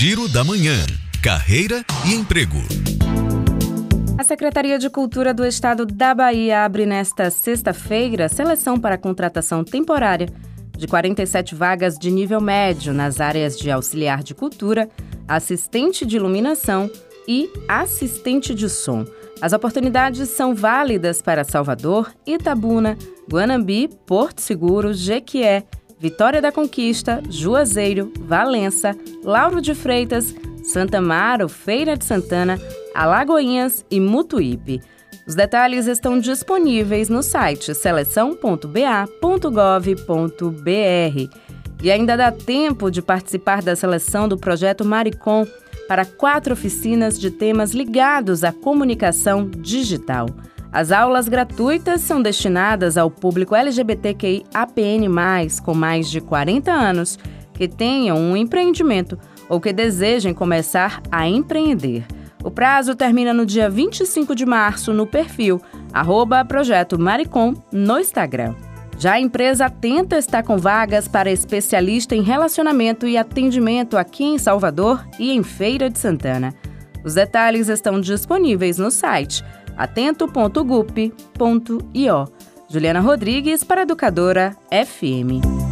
Giro da Manhã. Carreira e emprego. A Secretaria de Cultura do Estado da Bahia abre nesta sexta-feira seleção para contratação temporária de 47 vagas de nível médio nas áreas de auxiliar de cultura, assistente de iluminação e assistente de som. As oportunidades são válidas para Salvador, Itabuna, Guanambi, Porto Seguro, Jequié, Vitória da Conquista, Juazeiro, Valença, Lauro de Freitas, Santa Amaro, Feira de Santana, Alagoinhas e Mutuípe. Os detalhes estão disponíveis no site seleção.ba.gov.br. E ainda dá tempo de participar da seleção do projeto Maricom para quatro oficinas de temas ligados à comunicação digital. As aulas gratuitas são destinadas ao público LGBTQI APN+, com mais de 40 anos, que tenham um empreendimento ou que desejem começar a empreender. O prazo termina no dia 25 de março no perfil arroba Projeto Maricom no Instagram. Já a empresa Atenta está com vagas para especialista em relacionamento e atendimento aqui em Salvador e em Feira de Santana. Os detalhes estão disponíveis no site atento.gup.io. Juliana Rodrigues para Educadora FM.